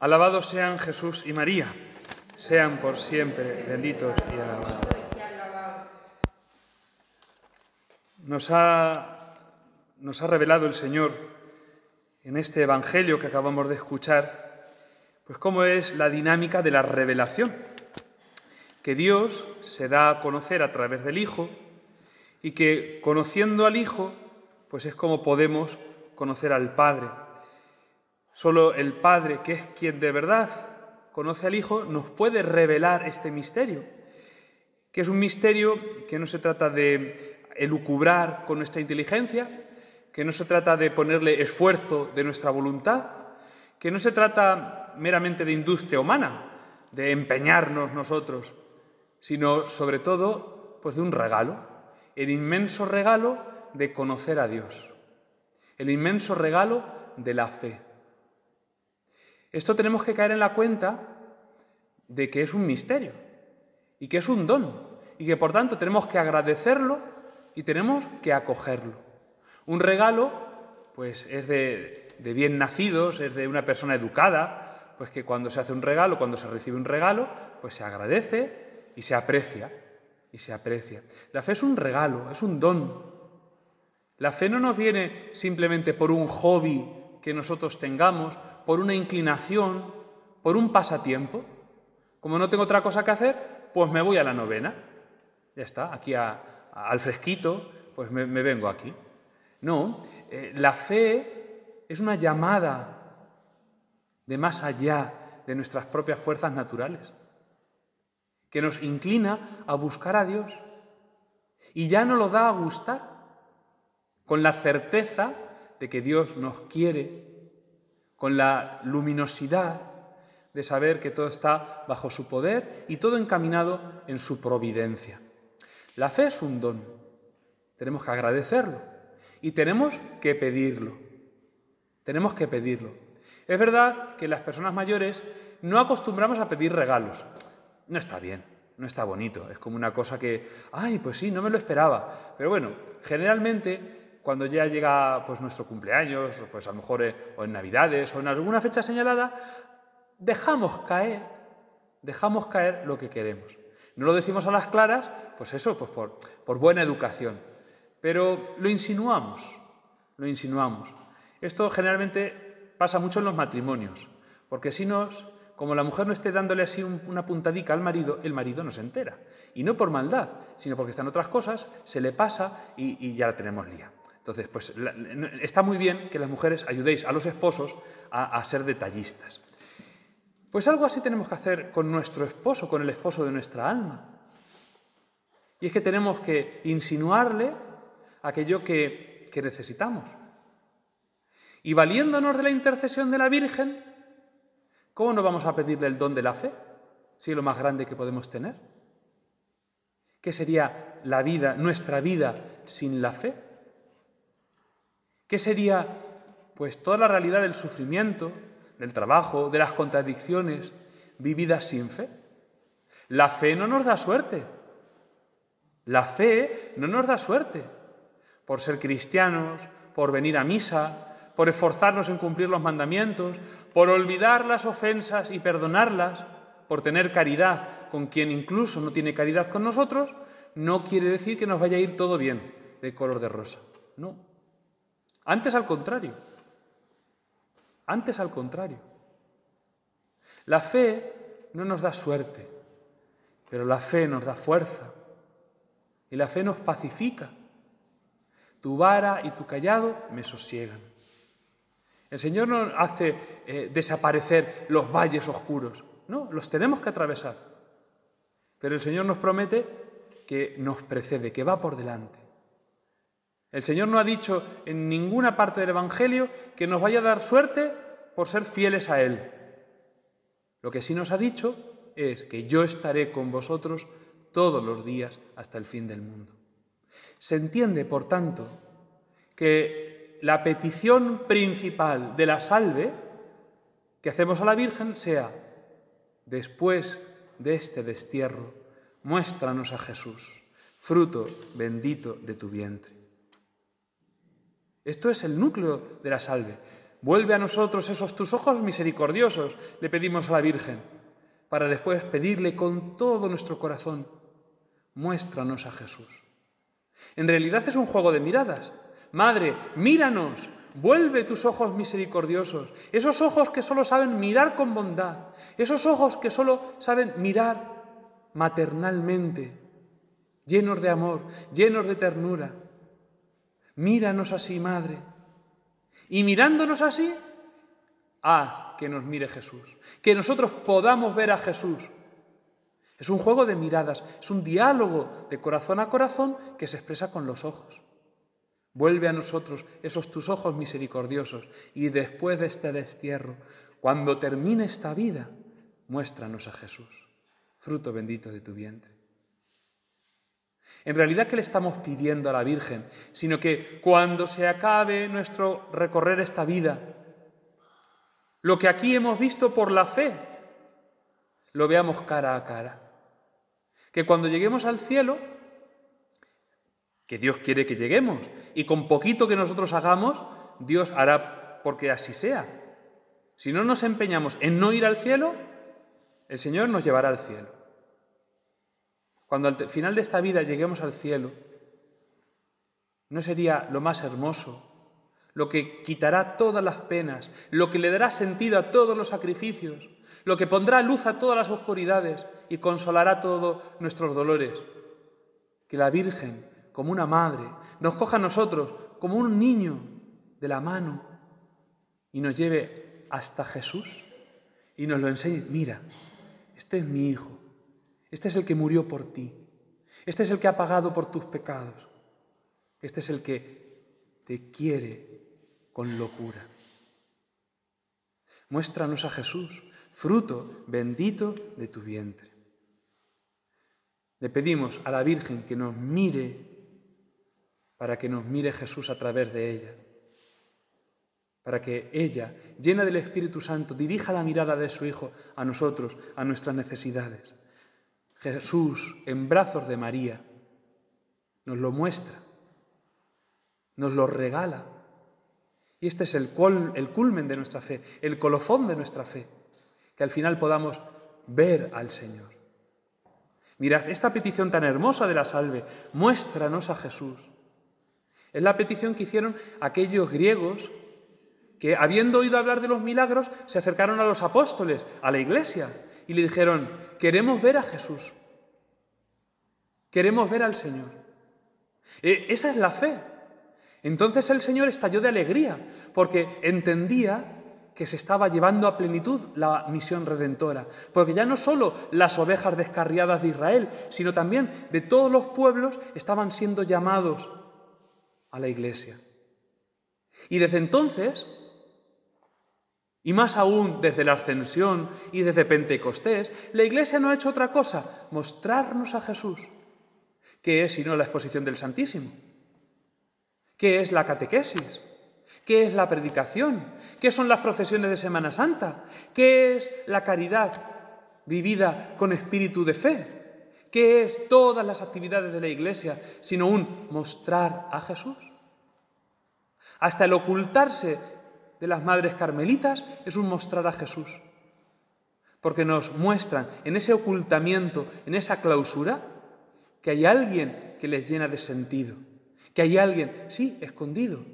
Alabados sean Jesús y María, sean por siempre benditos y alabados. Nos ha, nos ha revelado el Señor en este Evangelio que acabamos de escuchar, pues cómo es la dinámica de la revelación, que Dios se da a conocer a través del Hijo y que conociendo al Hijo, pues es como podemos conocer al Padre. Solo el Padre, que es quien de verdad conoce al Hijo, nos puede revelar este misterio, que es un misterio que no se trata de elucubrar con nuestra inteligencia, que no se trata de ponerle esfuerzo de nuestra voluntad, que no se trata meramente de industria humana, de empeñarnos nosotros, sino sobre todo pues de un regalo, el inmenso regalo de conocer a Dios, el inmenso regalo de la fe. Esto tenemos que caer en la cuenta de que es un misterio y que es un don y que por tanto tenemos que agradecerlo y tenemos que acogerlo. Un regalo, pues es de, bien nacidos, es de una persona educada, pues que cuando se hace un regalo, cuando se recibe un regalo, pues se agradece y se aprecia, y se aprecia. La fe es un regalo, es un don. La fe no nos viene simplemente por un hobby que nosotros tengamos, por una inclinación, por un pasatiempo. Como no tengo otra cosa que hacer, pues me voy a la novena. Ya está, aquí al fresquito, pues me, vengo aquí. No, eh, la fe es una llamada de más allá de nuestras propias fuerzas naturales, que nos inclina a buscar a Dios. Y ya no lo da a gustar, con la certeza de que Dios nos quiere, con la luminosidad de saber que todo está bajo su poder y todo encaminado en su providencia. La fe es un don, tenemos que agradecerlo y tenemos que pedirlo. Tenemos que pedirlo. Es verdad que las personas mayores no acostumbramos a pedir regalos. No está bien, no está bonito. Es como una cosa que, ay, pues sí, no me lo esperaba. Pero bueno, generalmente cuando ya llega pues, nuestro cumpleaños, pues a lo mejor eh, o en Navidades o en alguna fecha señalada, dejamos caer, dejamos caer lo que queremos. No lo decimos a las claras, pues eso, pues por, buena educación, pero lo insinuamos, lo insinuamos. Esto generalmente pasa mucho en los matrimonios, porque si nos, como la mujer no esté dándole así una puntadica al marido, el marido no se entera. Y no por maldad, sino porque están otras cosas, se le pasa y, y ya la tenemos lía. Entonces, pues está muy bien que las mujeres ayudéis a los esposos a, ser detallistas. Pues algo así tenemos que hacer con nuestro esposo, con el esposo de nuestra alma. Y es que tenemos que insinuarle aquello que, que necesitamos. Y valiéndonos de la intercesión de la Virgen, ¿cómo no vamos a pedirle el don de la fe? Si es lo más grande que podemos tener. ¿Qué sería la vida, nuestra vida, sin la fe? ¿Qué sería pues toda la realidad del sufrimiento, del trabajo, de las contradicciones vividas sin fe? La fe no nos da suerte. La fe no nos da suerte por ser cristianos, por venir a misa, por esforzarnos en cumplir los mandamientos, por olvidar las ofensas y perdonarlas, por tener caridad con quien incluso no tiene caridad con nosotros, no quiere decir que nos vaya a ir todo bien de color de rosa. No. Antes al contrario. Antes al contrario. La fe no nos da suerte, pero la fe nos da fuerza y la fe nos pacifica. Tu vara y tu callado me sosiegan. El Señor no hace eh, desaparecer los valles oscuros, no, los tenemos que atravesar. Pero el Señor nos promete que nos precede, que va por delante. El Señor no ha dicho en ninguna parte del Evangelio que nos vaya a dar suerte por ser fieles a Él. Lo que sí nos ha dicho es que yo estaré con vosotros todos los días hasta el fin del mundo. Se entiende, por tanto, que la petición principal de la salve que hacemos a la Virgen sea, después de este destierro, muéstranos a Jesús, fruto bendito de tu vientre. Esto es el núcleo de la salve. Vuelve a nosotros esos tus ojos misericordiosos, le pedimos a la Virgen, para después pedirle con todo nuestro corazón, muéstranos a Jesús. En realidad es un juego de miradas. Madre, míranos, vuelve tus ojos misericordiosos, esos ojos que solo saben mirar con bondad, esos ojos que solo saben mirar maternalmente, llenos de amor, llenos de ternura. Míranos así, Madre. Y mirándonos así, haz que nos mire Jesús, que nosotros podamos ver a Jesús. Es un juego de miradas, es un diálogo de corazón a corazón que se expresa con los ojos. Vuelve a nosotros esos tus ojos misericordiosos y después de este destierro, cuando termine esta vida, muéstranos a Jesús, fruto bendito de tu vientre. En realidad, ¿qué le estamos pidiendo a la Virgen? Sino que cuando se acabe nuestro recorrer esta vida, lo que aquí hemos visto por la fe, lo veamos cara a cara. Que cuando lleguemos al cielo, que Dios quiere que lleguemos, y con poquito que nosotros hagamos, Dios hará porque así sea. Si no nos empeñamos en no ir al cielo, el Señor nos llevará al cielo. Cuando al final de esta vida lleguemos al cielo, ¿no sería lo más hermoso, lo que quitará todas las penas, lo que le dará sentido a todos los sacrificios, lo que pondrá luz a todas las oscuridades y consolará todos nuestros dolores? Que la Virgen, como una madre, nos coja a nosotros como un niño de la mano y nos lleve hasta Jesús y nos lo enseñe. Mira, este es mi hijo, este es el que murió por ti. Este es el que ha pagado por tus pecados. Este es el que te quiere con locura. Muéstranos a Jesús, fruto bendito de tu vientre. Le pedimos a la Virgen que nos mire para que nos mire Jesús a través de ella, para que ella, llena del Espíritu Santo, dirija la mirada de su Hijo a nosotros, a nuestras necesidades. Jesús en brazos de María nos lo muestra, nos lo regala. Y este es el, el culmen de nuestra fe, el colofón de nuestra fe, que al final podamos ver al Señor. Mirad, esta petición tan hermosa de la salve, muéstranos a Jesús. Es la petición que hicieron aquellos griegos que, habiendo oído hablar de los milagros, se acercaron a los apóstoles, a la iglesia, y le dijeron, queremos ver a Jesús, queremos ver al Señor. E, esa es la fe. Entonces el Señor estalló de alegría porque entendía que se estaba llevando a plenitud la misión redentora, porque ya no solo las ovejas descarriadas de Israel, sino también de todos los pueblos estaban siendo llamados a la iglesia. Y desde entonces y más aún desde la ascensión y desde Pentecostés, la Iglesia no ha hecho otra cosa, mostrarnos a Jesús. ¿Qué es sino la exposición del Santísimo? ¿Qué es la catequesis? ¿Qué es la predicación? ¿Qué son las procesiones de Semana Santa? ¿Qué es la caridad vivida con espíritu de fe? ¿Qué es todas las actividades de la Iglesia sino un mostrar a Jesús? Hasta el ocultarse de las madres carmelitas es un mostrar a Jesús, porque nos muestran en ese ocultamiento, en esa clausura, que hay alguien que les llena de sentido, que hay alguien, sí, escondido,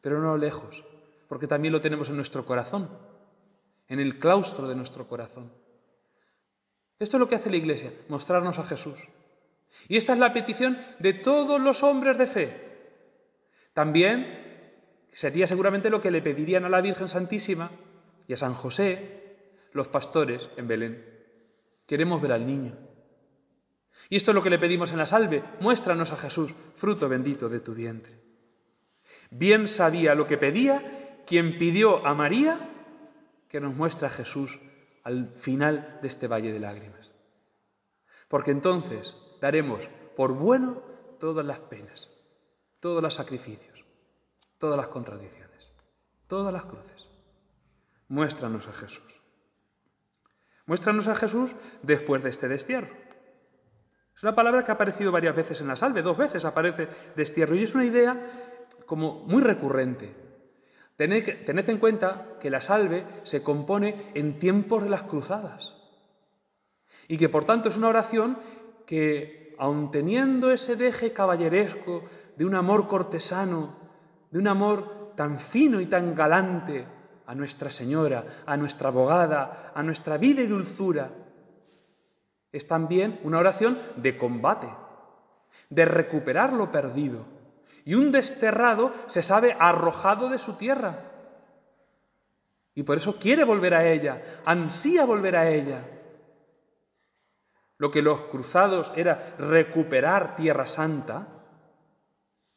pero no lejos, porque también lo tenemos en nuestro corazón, en el claustro de nuestro corazón. Esto es lo que hace la Iglesia, mostrarnos a Jesús. Y esta es la petición de todos los hombres de fe. También Sería seguramente lo que le pedirían a la Virgen Santísima y a San José los pastores en Belén. Queremos ver al niño. Y esto es lo que le pedimos en la salve. Muéstranos a Jesús, fruto bendito de tu vientre. Bien sabía lo que pedía quien pidió a María que nos muestre a Jesús al final de este valle de lágrimas. Porque entonces daremos por bueno todas las penas, todos los sacrificios todas las contradicciones, todas las cruces. Muéstranos a Jesús. Muéstranos a Jesús después de este destierro. Es una palabra que ha aparecido varias veces en la salve, dos veces aparece destierro y es una idea como muy recurrente. Tened, en cuenta que la salve se compone en tiempos de las cruzadas y que por tanto es una oración que, aun teniendo ese deje caballeresco de un amor cortesano, de un amor tan fino y tan galante a Nuestra Señora, a nuestra abogada, a nuestra vida y dulzura, es también una oración de combate, de recuperar lo perdido. Y un desterrado se sabe arrojado de su tierra. Y por eso quiere volver a ella, ansía volver a ella. Lo que los cruzados era recuperar Tierra Santa,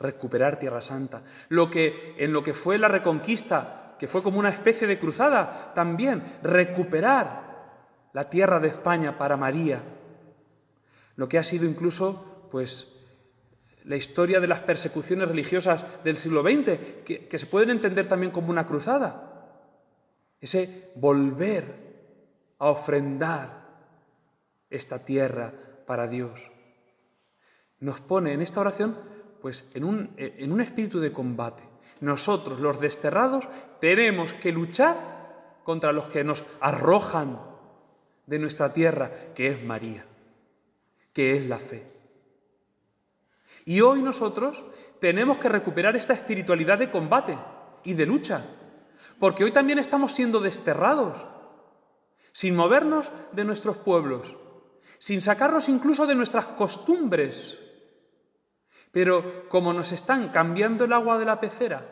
recuperar Tierra Santa. Lo que en lo que fue la reconquista, que fue como una especie de cruzada, también recuperar la tierra de España para María, lo que ha sido incluso, pues, la historia de las persecuciones religiosas del siglo XX, que, que se pueden entender también como una cruzada. Ese volver a ofrendar esta tierra para Dios. Nos pone en esta oración, pues, en un, en un espíritu de combate. Nosotros, los desterrados, tenemos que luchar contra los que nos arrojan de nuestra tierra, que es María, que es la fe. Y hoy nosotros tenemos que recuperar esta espiritualidad de combate y de lucha, porque hoy también estamos siendo desterrados, sin movernos de nuestros pueblos, sin sacarnos incluso de nuestras costumbres. Pero como nos están cambiando el agua de la pecera,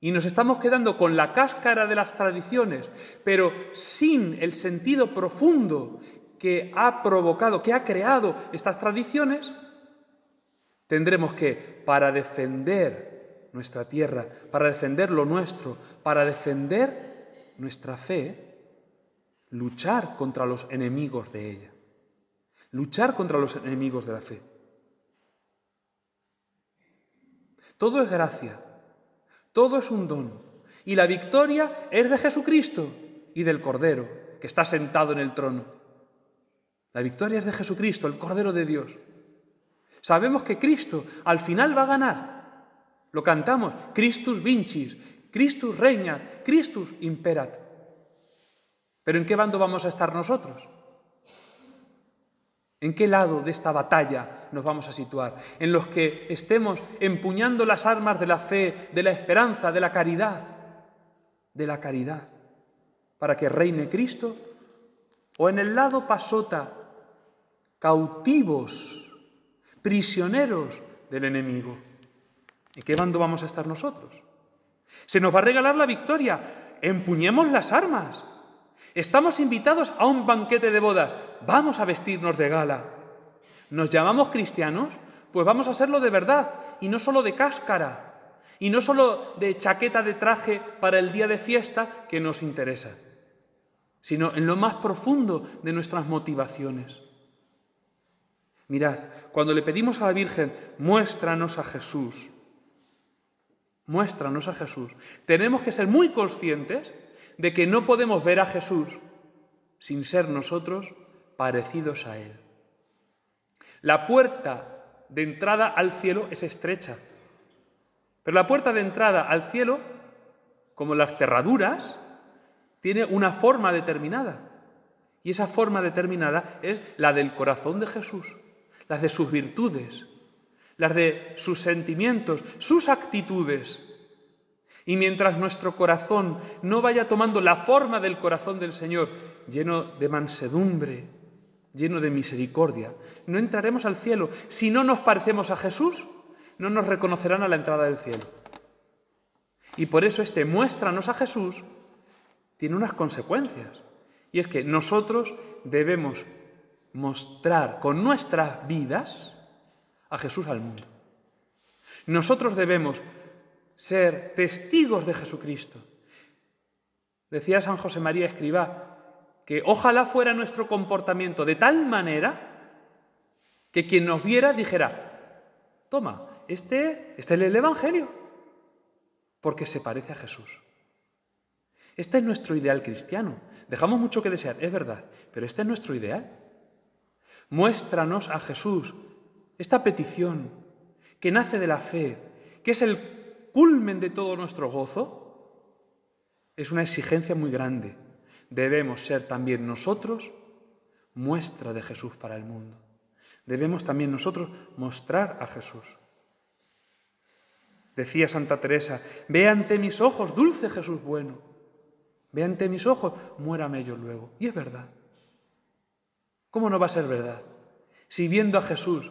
y nos estamos quedando con la cáscara de las tradiciones, pero sin el sentido profundo que ha provocado, que ha creado estas tradiciones, tendremos que, para defender nuestra tierra, para defender lo nuestro, para defender nuestra fe, luchar contra los enemigos de ella, luchar contra los enemigos de la fe. Todo es gracia, todo es un don. Y la victoria es de Jesucristo y del Cordero, que está sentado en el trono. La victoria es de Jesucristo, el Cordero de Dios. Sabemos que Cristo al final va a ganar. Lo cantamos, Christus vincis, Christus regnat, Christus imperat. Pero ¿en qué bando vamos a estar nosotros? ¿En qué lado de esta batalla nos vamos a situar? ¿En los que estemos empuñando las armas de la fe, de la esperanza, de la caridad? De la caridad, para que reine Cristo. ¿O en el lado pasota, cautivos, prisioneros del enemigo? ¿En qué bando vamos a estar nosotros? Se nos va a regalar la victoria. Empuñemos las armas. Estamos invitados a un banquete de bodas. Vamos a vestirnos de gala. ¿Nos llamamos cristianos? Pues vamos a serlo de verdad y no solo de cáscara y no solo de chaqueta de traje para el día de fiesta que nos interesa, sino en lo más profundo de nuestras motivaciones. Mirad, cuando le pedimos a la Virgen, muéstranos a Jesús, muéstranos a Jesús, tenemos que ser muy conscientes de que no podemos ver a Jesús sin ser nosotros parecidos a Él. La puerta de entrada al cielo es estrecha, pero la puerta de entrada al cielo, como las cerraduras, tiene una forma determinada. Y esa forma determinada es la del corazón de Jesús, las de sus virtudes, las de sus sentimientos, sus actitudes. Y mientras nuestro corazón no vaya tomando la forma del corazón del Señor, lleno de mansedumbre, lleno de misericordia, no entraremos al cielo. Si no nos parecemos a Jesús, no nos reconocerán a la entrada del cielo. Y por eso este muéstranos a Jesús tiene unas consecuencias. Y es que nosotros debemos mostrar con nuestras vidas a Jesús al mundo. Nosotros debemos ser testigos de Jesucristo. Decía San José María Escribá que ojalá fuera nuestro comportamiento de tal manera que quien nos viera dijera, toma, este, este es el Evangelio, porque se parece a Jesús. Este es nuestro ideal cristiano. Dejamos mucho que desear, es verdad, pero este es nuestro ideal. Muéstranos a Jesús, esta petición que nace de la fe, que es el culmen de todo nuestro gozo, es una exigencia muy grande. Debemos ser también nosotros muestra de Jesús para el mundo. Debemos también nosotros mostrar a Jesús. Decía Santa Teresa, ve ante mis ojos, dulce Jesús bueno. Ve ante mis ojos, muérame yo luego. Y es verdad. ¿Cómo no va a ser verdad? Si viendo a Jesús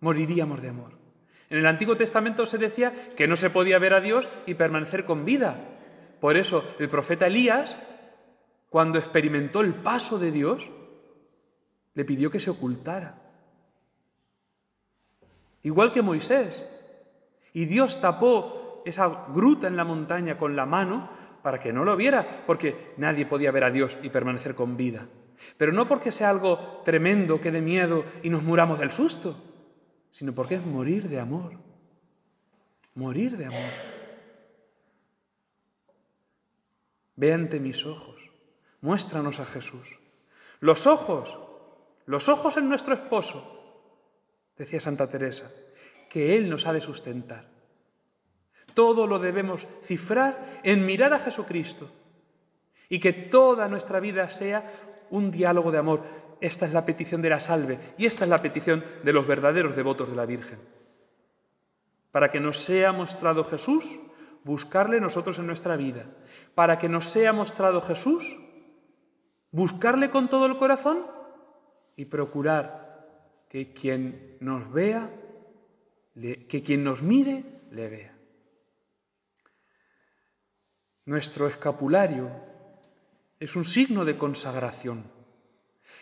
moriríamos de amor. En el Antiguo Testamento se decía que no se podía ver a Dios y permanecer con vida. Por eso el profeta Elías, cuando experimentó el paso de Dios, le pidió que se ocultara. Igual que Moisés. Y Dios tapó esa gruta en la montaña con la mano para que no lo viera, porque nadie podía ver a Dios y permanecer con vida. Pero no porque sea algo tremendo que dé miedo y nos muramos del susto, sino porque es morir de amor. Morir de amor. Ve ante mis ojos, muéstranos a Jesús. Los ojos los ojos en nuestro esposo, decía Santa Teresa, que Él nos ha de sustentar. Todo lo debemos cifrar en mirar a Jesucristo y que toda nuestra vida sea un diálogo de amor. Esta es la petición de la salve y esta es la petición de los verdaderos devotos de la Virgen. Para que nos sea mostrado Jesús, buscarle nosotros en nuestra vida. Para que nos sea mostrado Jesús, buscarle con todo el corazón y procurar que quien nos vea, que quien nos mire, le vea. Nuestro escapulario es un signo de consagración.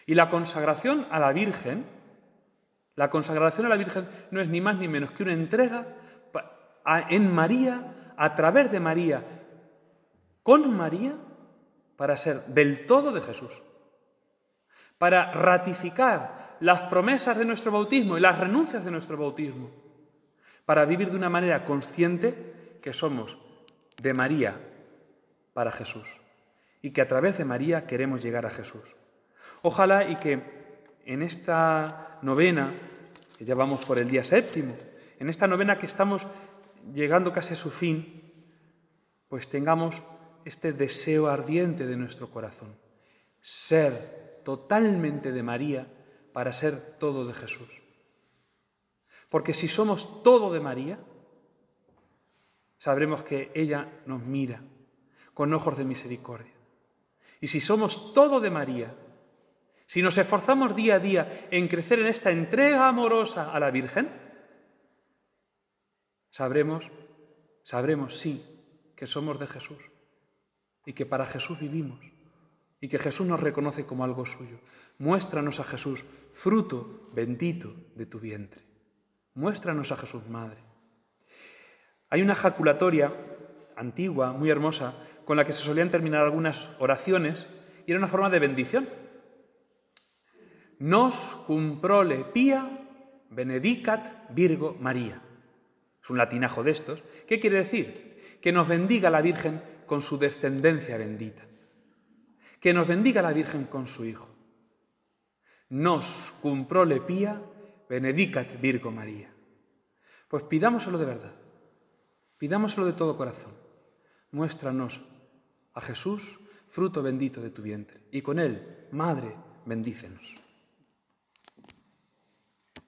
Y la consagración a la Virgen, la consagración a la Virgen no es ni más ni menos que una entrega en María, a través de María, con María, para ser del todo de Jesús. Para ratificar las promesas de nuestro bautismo y las renuncias de nuestro bautismo, para vivir de una manera consciente que somos de María para Jesús. Y que a través de María queremos llegar a Jesús. Ojalá y que en esta novena, que ya vamos por el día séptimo, en esta novena que estamos llegando casi a su fin, pues tengamos este deseo ardiente de nuestro corazón, ser totalmente de María para ser todo de Jesús. Porque si somos todo de María, sabremos que ella nos mira con ojos de misericordia. Y si somos todo de María, si nos esforzamos día a día en crecer en esta entrega amorosa a la Virgen, sabremos, sabremos sí que somos de Jesús y que para Jesús vivimos y que Jesús nos reconoce como algo suyo. Muéstranos a Jesús, fruto bendito de tu vientre. Muéstranos a Jesús, Madre. Hay una jaculatoria antigua, muy hermosa, con la que se solían terminar algunas oraciones y era una forma de bendición. Nos cumprole pia benedicat Virgo María. Es un latinajo de estos. ¿Qué quiere decir? Que nos bendiga la Virgen con su descendencia bendita que nos bendiga la Virgen con su Hijo. Nos cumprole pía, benedicat Virgo María. Pues pidámoselo de verdad, pidámoselo de todo corazón. Muéstranos a Jesús, fruto bendito de tu vientre, y con él, Madre, bendícenos.